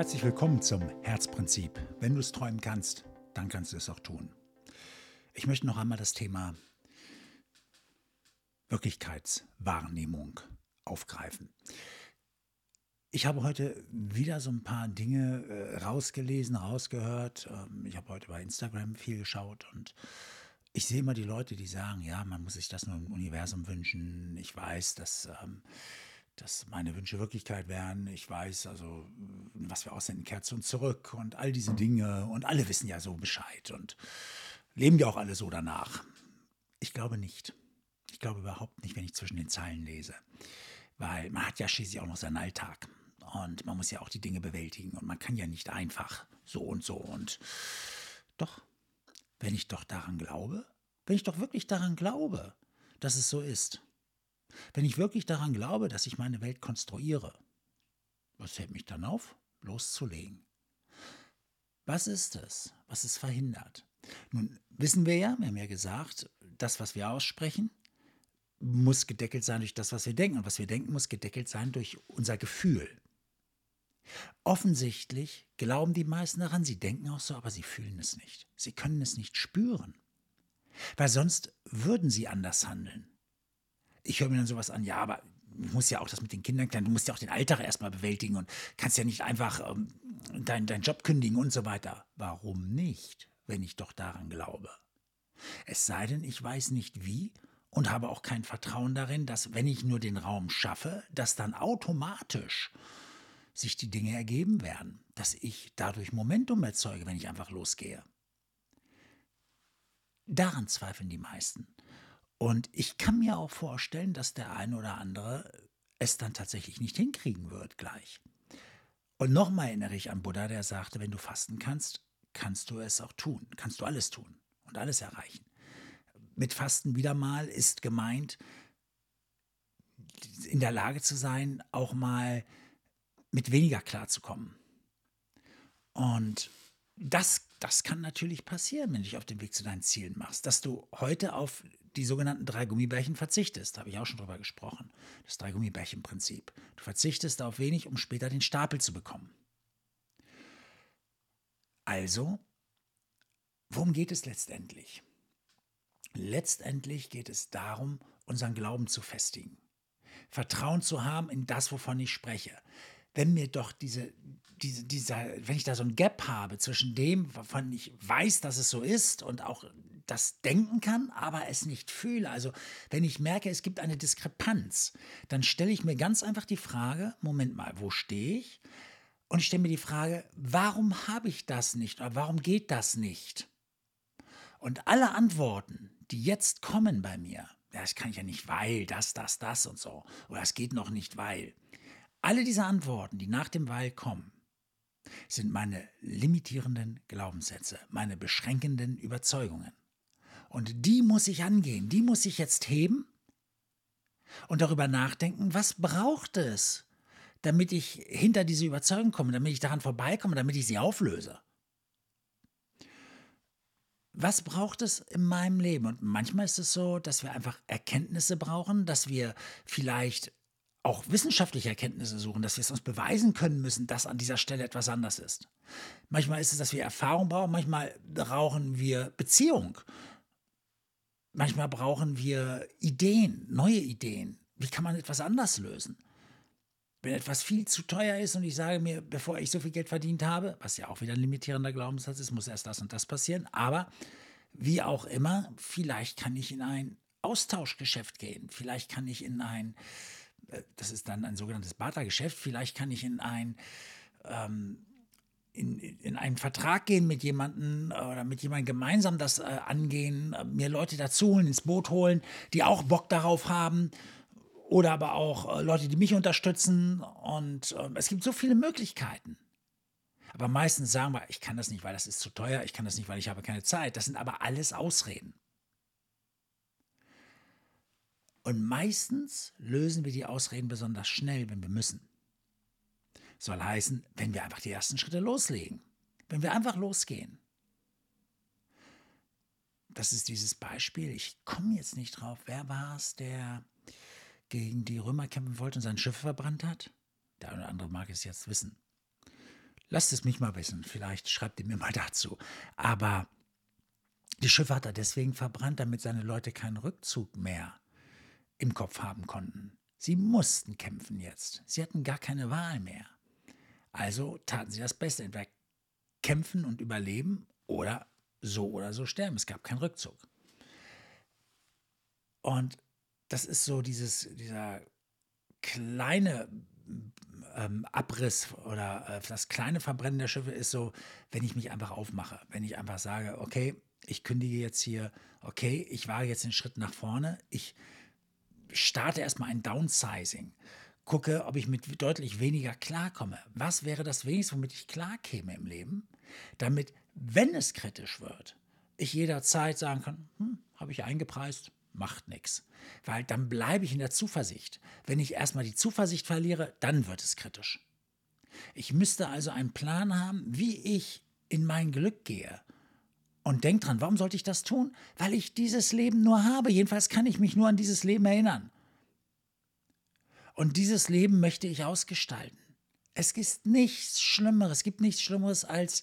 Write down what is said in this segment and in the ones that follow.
Herzlich willkommen zum Herzprinzip. Wenn du es träumen kannst, dann kannst du es auch tun. Ich möchte noch einmal das Thema Wirklichkeitswahrnehmung aufgreifen. Ich habe heute wieder so ein paar Dinge äh, rausgelesen, rausgehört. Ähm, ich habe heute bei Instagram viel geschaut und ich sehe immer die Leute, die sagen, ja, man muss sich das nur im Universum wünschen. Ich weiß, dass, ähm, dass meine Wünsche Wirklichkeit werden. Ich weiß also, was wir aussenden, kehrt zu uns zurück und all diese Dinge. Und alle wissen ja so Bescheid und leben ja auch alle so danach. Ich glaube nicht. Ich glaube überhaupt nicht, wenn ich zwischen den Zeilen lese. Weil man hat ja schließlich auch noch seinen Alltag. Und man muss ja auch die Dinge bewältigen. Und man kann ja nicht einfach so und so. Und doch, wenn ich doch daran glaube, wenn ich doch wirklich daran glaube, dass es so ist, wenn ich wirklich daran glaube, dass ich meine Welt konstruiere, was hält mich dann auf? Loszulegen. Was ist es, was es verhindert? Nun wissen wir ja, wir haben ja gesagt, das, was wir aussprechen, muss gedeckelt sein durch das, was wir denken. Und was wir denken, muss gedeckelt sein durch unser Gefühl. Offensichtlich glauben die meisten daran, sie denken auch so, aber sie fühlen es nicht. Sie können es nicht spüren. Weil sonst würden sie anders handeln. Ich höre mir dann sowas an, ja, aber du musst ja auch das mit den Kindern klären, du musst ja auch den Alltag erstmal bewältigen und kannst ja nicht einfach ähm, deinen dein Job kündigen und so weiter. Warum nicht, wenn ich doch daran glaube? Es sei denn, ich weiß nicht wie und habe auch kein Vertrauen darin, dass wenn ich nur den Raum schaffe, dass dann automatisch sich die Dinge ergeben werden, dass ich dadurch Momentum erzeuge, wenn ich einfach losgehe. Daran zweifeln die meisten. Und ich kann mir auch vorstellen, dass der eine oder andere es dann tatsächlich nicht hinkriegen wird gleich. Und nochmal erinnere ich an Buddha, der sagte, wenn du fasten kannst, kannst du es auch tun, kannst du alles tun und alles erreichen. Mit Fasten wieder mal ist gemeint, in der Lage zu sein, auch mal mit weniger klarzukommen. Und das, das kann natürlich passieren, wenn du dich auf den Weg zu deinen Zielen machst, dass du heute auf die sogenannten drei Gummibärchen verzichtest. Da habe ich auch schon drüber gesprochen. Das drei Gummibärchen-Prinzip. Du verzichtest auf wenig, um später den Stapel zu bekommen. Also, worum geht es letztendlich? Letztendlich geht es darum, unseren Glauben zu festigen. Vertrauen zu haben in das, wovon ich spreche wenn mir doch diese, diese, dieser, wenn ich da so ein Gap habe zwischen dem, wovon ich weiß, dass es so ist und auch das denken kann, aber es nicht fühle. Also wenn ich merke, es gibt eine Diskrepanz, dann stelle ich mir ganz einfach die Frage, Moment mal, wo stehe ich? Und ich stelle mir die Frage, warum habe ich das nicht oder warum geht das nicht? Und alle Antworten, die jetzt kommen bei mir, ja, das kann ich ja nicht, weil das, das, das und so, oder es geht noch nicht, weil, alle diese Antworten, die nach dem Weil kommen, sind meine limitierenden Glaubenssätze, meine beschränkenden Überzeugungen. Und die muss ich angehen, die muss ich jetzt heben und darüber nachdenken, was braucht es, damit ich hinter diese Überzeugung komme, damit ich daran vorbeikomme, damit ich sie auflöse. Was braucht es in meinem Leben? Und manchmal ist es so, dass wir einfach Erkenntnisse brauchen, dass wir vielleicht auch wissenschaftliche Erkenntnisse suchen, dass wir es uns beweisen können müssen, dass an dieser Stelle etwas anders ist. Manchmal ist es, dass wir Erfahrung brauchen, manchmal brauchen wir Beziehung. Manchmal brauchen wir Ideen, neue Ideen. Wie kann man etwas anders lösen? Wenn etwas viel zu teuer ist und ich sage mir, bevor ich so viel Geld verdient habe, was ja auch wieder ein limitierender Glaubenssatz ist, muss erst das und das passieren. Aber wie auch immer, vielleicht kann ich in ein Austauschgeschäft gehen. Vielleicht kann ich in ein das ist dann ein sogenanntes Bartergeschäft. Vielleicht kann ich in ein ähm, in, in einen Vertrag gehen mit jemandem oder mit jemandem gemeinsam das äh, angehen, mir Leute dazu holen, ins Boot holen, die auch Bock darauf haben oder aber auch äh, Leute, die mich unterstützen und äh, es gibt so viele Möglichkeiten. Aber meistens sagen wir, ich kann das nicht, weil das ist zu teuer, ich kann das nicht, weil ich habe keine Zeit. Das sind aber alles Ausreden. Und meistens lösen wir die Ausreden besonders schnell, wenn wir müssen. Soll heißen, wenn wir einfach die ersten Schritte loslegen. Wenn wir einfach losgehen. Das ist dieses Beispiel. Ich komme jetzt nicht drauf. Wer war es, der gegen die Römer kämpfen wollte und sein Schiff verbrannt hat? Der eine oder andere mag es jetzt wissen. Lasst es mich mal wissen. Vielleicht schreibt ihr mir mal dazu. Aber die Schiffe hat er deswegen verbrannt, damit seine Leute keinen Rückzug mehr im Kopf haben konnten. Sie mussten kämpfen jetzt. Sie hatten gar keine Wahl mehr. Also taten sie das Beste, entweder kämpfen und überleben oder so oder so sterben. Es gab keinen Rückzug. Und das ist so dieses, dieser kleine ähm, Abriss oder äh, das kleine Verbrennen der Schiffe ist so, wenn ich mich einfach aufmache, wenn ich einfach sage, okay, ich kündige jetzt hier, okay, ich wage jetzt den Schritt nach vorne, ich starte erstmal ein Downsizing, gucke, ob ich mit deutlich weniger klarkomme. Was wäre das wenigste, womit ich klarkäme im Leben, damit, wenn es kritisch wird, ich jederzeit sagen kann, hm, habe ich eingepreist, macht nichts. Weil dann bleibe ich in der Zuversicht. Wenn ich erstmal die Zuversicht verliere, dann wird es kritisch. Ich müsste also einen Plan haben, wie ich in mein Glück gehe. Und denk dran, warum sollte ich das tun? Weil ich dieses Leben nur habe. Jedenfalls kann ich mich nur an dieses Leben erinnern. Und dieses Leben möchte ich ausgestalten. Es gibt nichts Schlimmeres, es gibt nichts Schlimmeres als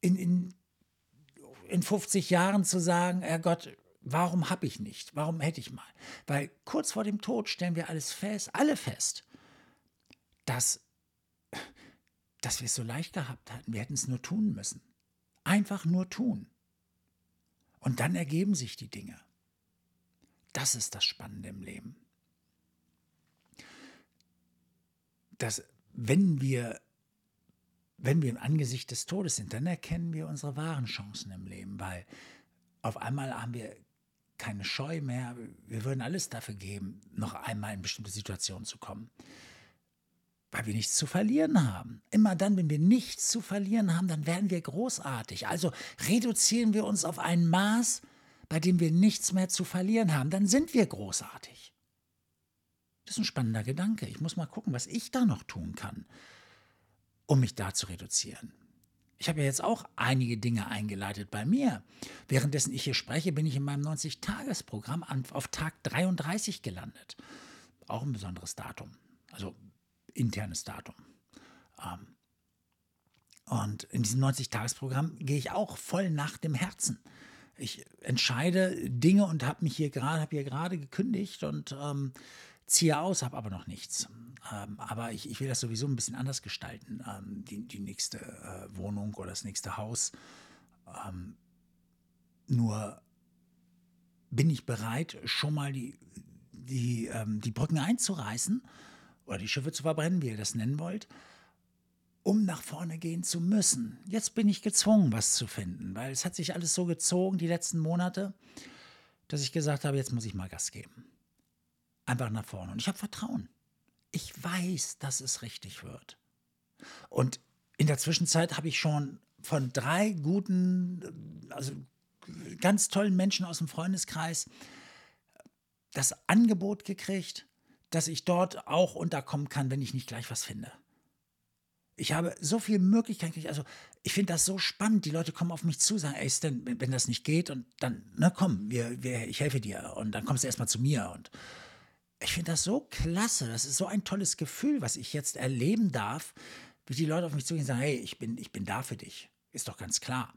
in, in, in 50 Jahren zu sagen, Herrgott, Warum habe ich nicht? Warum hätte ich mal? Weil kurz vor dem Tod stellen wir alles fest, alle fest, dass, dass wir es so leicht gehabt hatten. Wir hätten es nur tun müssen. Einfach nur tun. Und dann ergeben sich die Dinge. Das ist das Spannende im Leben. Dass, wenn wir, wenn wir im Angesicht des Todes sind, dann erkennen wir unsere wahren Chancen im Leben, weil auf einmal haben wir keine Scheu mehr. Wir würden alles dafür geben, noch einmal in bestimmte Situationen zu kommen. Weil wir nichts zu verlieren haben. Immer dann, wenn wir nichts zu verlieren haben, dann werden wir großartig. Also reduzieren wir uns auf ein Maß, bei dem wir nichts mehr zu verlieren haben. Dann sind wir großartig. Das ist ein spannender Gedanke. Ich muss mal gucken, was ich da noch tun kann, um mich da zu reduzieren. Ich habe ja jetzt auch einige Dinge eingeleitet bei mir. Währenddessen ich hier spreche, bin ich in meinem 90-Tages-Programm auf Tag 33 gelandet. Auch ein besonderes Datum. Also internes Datum. Ähm, und in diesem 90-Tages-Programm gehe ich auch voll nach dem Herzen. Ich entscheide Dinge und habe mich hier gerade, habe hier gerade gekündigt und ähm, ziehe aus, habe aber noch nichts. Ähm, aber ich, ich, will das sowieso ein bisschen anders gestalten, ähm, die, die, nächste äh, Wohnung oder das nächste Haus. Ähm, nur bin ich bereit, schon mal die, die, ähm, die Brücken einzureißen oder die Schiffe zu verbrennen, wie ihr das nennen wollt, um nach vorne gehen zu müssen. Jetzt bin ich gezwungen, was zu finden, weil es hat sich alles so gezogen die letzten Monate, dass ich gesagt habe, jetzt muss ich mal Gas geben. Einfach nach vorne. Und ich habe Vertrauen. Ich weiß, dass es richtig wird. Und in der Zwischenzeit habe ich schon von drei guten, also ganz tollen Menschen aus dem Freundeskreis das Angebot gekriegt, dass ich dort auch unterkommen kann, wenn ich nicht gleich was finde. Ich habe so viele Möglichkeiten gekriegt. Also, ich finde das so spannend. Die Leute kommen auf mich zu, sagen, ey, Stan, wenn das nicht geht, und dann, na komm, wir, wir, ich helfe dir. Und dann kommst du erstmal zu mir. Und ich finde das so klasse. Das ist so ein tolles Gefühl, was ich jetzt erleben darf, wie die Leute auf mich zugehen und sagen, hey, ich bin, ich bin da für dich. Ist doch ganz klar.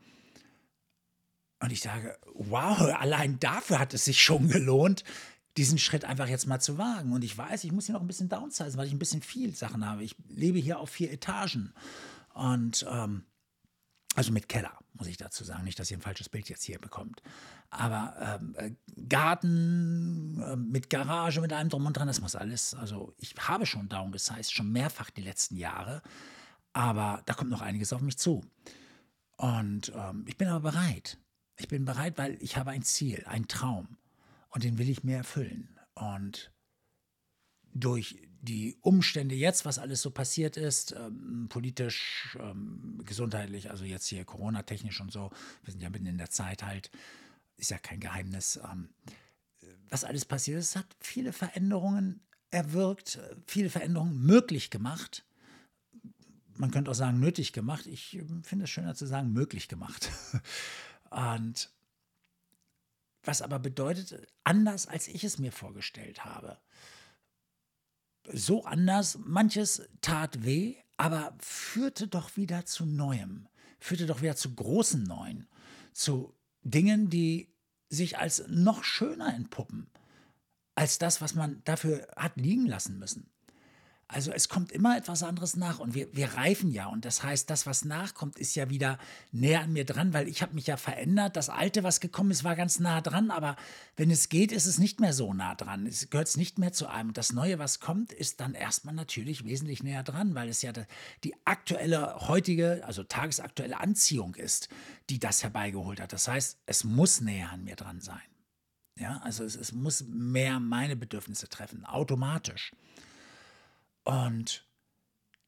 Und ich sage, wow, allein dafür hat es sich schon gelohnt, diesen Schritt einfach jetzt mal zu wagen. Und ich weiß, ich muss hier noch ein bisschen downsizen, weil ich ein bisschen viel Sachen habe. Ich lebe hier auf vier Etagen. Und ähm, also mit Keller, muss ich dazu sagen. Nicht, dass ihr ein falsches Bild jetzt hier bekommt. Aber ähm, äh, Garten äh, mit Garage, mit allem drum und dran, das muss alles. Also ich habe schon downgesized, schon mehrfach die letzten Jahre. Aber da kommt noch einiges auf mich zu. Und ähm, ich bin aber bereit. Ich bin bereit, weil ich habe ein Ziel, einen Traum. Und den will ich mir erfüllen. Und durch die Umstände jetzt, was alles so passiert ist, ähm, politisch, ähm, gesundheitlich, also jetzt hier Corona-technisch und so, wir sind ja mitten in der Zeit halt, ist ja kein Geheimnis, ähm, was alles passiert ist, hat viele Veränderungen erwirkt, viele Veränderungen möglich gemacht. Man könnte auch sagen, nötig gemacht. Ich ähm, finde es schöner zu sagen, möglich gemacht. und was aber bedeutet, anders als ich es mir vorgestellt habe so anders. Manches tat weh, aber führte doch wieder zu Neuem, führte doch wieder zu großen Neuen, zu Dingen, die sich als noch schöner entpuppen, als das, was man dafür hat liegen lassen müssen. Also es kommt immer etwas anderes nach und wir, wir reifen ja. Und das heißt, das, was nachkommt, ist ja wieder näher an mir dran, weil ich habe mich ja verändert. Das Alte, was gekommen ist, war ganz nah dran, aber wenn es geht, ist es nicht mehr so nah dran. Es gehört nicht mehr zu einem. Das Neue, was kommt, ist dann erstmal natürlich wesentlich näher dran, weil es ja die aktuelle, heutige, also tagesaktuelle Anziehung ist, die das herbeigeholt hat. Das heißt, es muss näher an mir dran sein. Ja, also es, es muss mehr meine Bedürfnisse treffen, automatisch. Und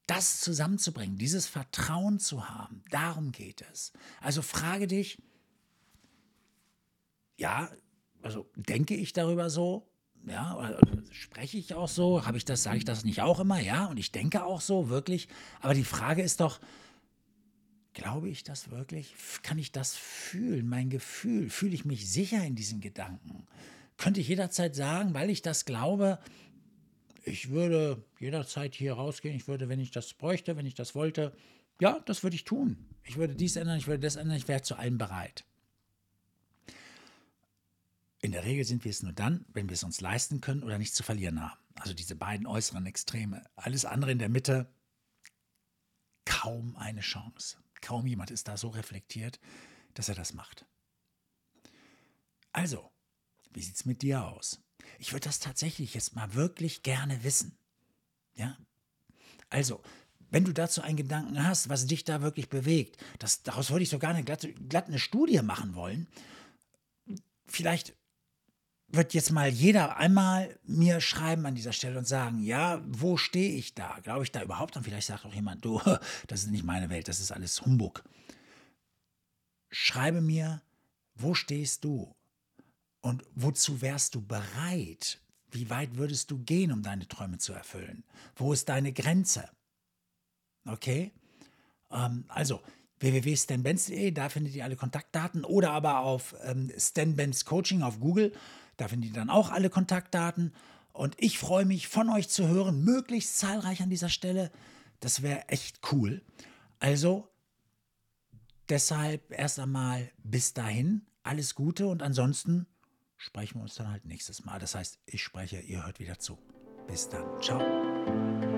das zusammenzubringen, dieses Vertrauen zu haben, darum geht es. Also frage dich, ja, also denke ich darüber so? Ja, oder spreche ich auch so? Habe ich das, sage ich das nicht auch immer? Ja, und ich denke auch so, wirklich. Aber die Frage ist doch, glaube ich das wirklich? Kann ich das fühlen? Mein Gefühl? Fühle ich mich sicher in diesen Gedanken? Könnte ich jederzeit sagen, weil ich das glaube, ich würde jederzeit hier rausgehen. Ich würde, wenn ich das bräuchte, wenn ich das wollte, ja, das würde ich tun. Ich würde dies ändern, ich würde das ändern, ich wäre zu allem bereit. In der Regel sind wir es nur dann, wenn wir es uns leisten können oder nichts zu verlieren haben. Also diese beiden äußeren Extreme. Alles andere in der Mitte, kaum eine Chance. Kaum jemand ist da so reflektiert, dass er das macht. Also, wie sieht es mit dir aus? Ich würde das tatsächlich jetzt mal wirklich gerne wissen. Ja? Also, wenn du dazu einen Gedanken hast, was dich da wirklich bewegt, das, daraus würde ich so gerne glatt, glatt eine Studie machen wollen. Vielleicht wird jetzt mal jeder einmal mir schreiben an dieser Stelle und sagen, ja, wo stehe ich da? Glaube ich da überhaupt? Und vielleicht sagt auch jemand, du, das ist nicht meine Welt, das ist alles Humbug. Schreibe mir, wo stehst du? Und wozu wärst du bereit? Wie weit würdest du gehen, um deine Träume zu erfüllen? Wo ist deine Grenze? Okay? Ähm, also www.stanbenz.de, da findet ihr alle Kontaktdaten oder aber auf ähm, Stan Benz Coaching auf Google, da findet ihr dann auch alle Kontaktdaten. Und ich freue mich, von euch zu hören, möglichst zahlreich an dieser Stelle. Das wäre echt cool. Also deshalb erst einmal bis dahin alles Gute und ansonsten sprechen wir uns dann halt nächstes Mal. Das heißt, ich spreche, ihr hört wieder zu. Bis dann. Ciao.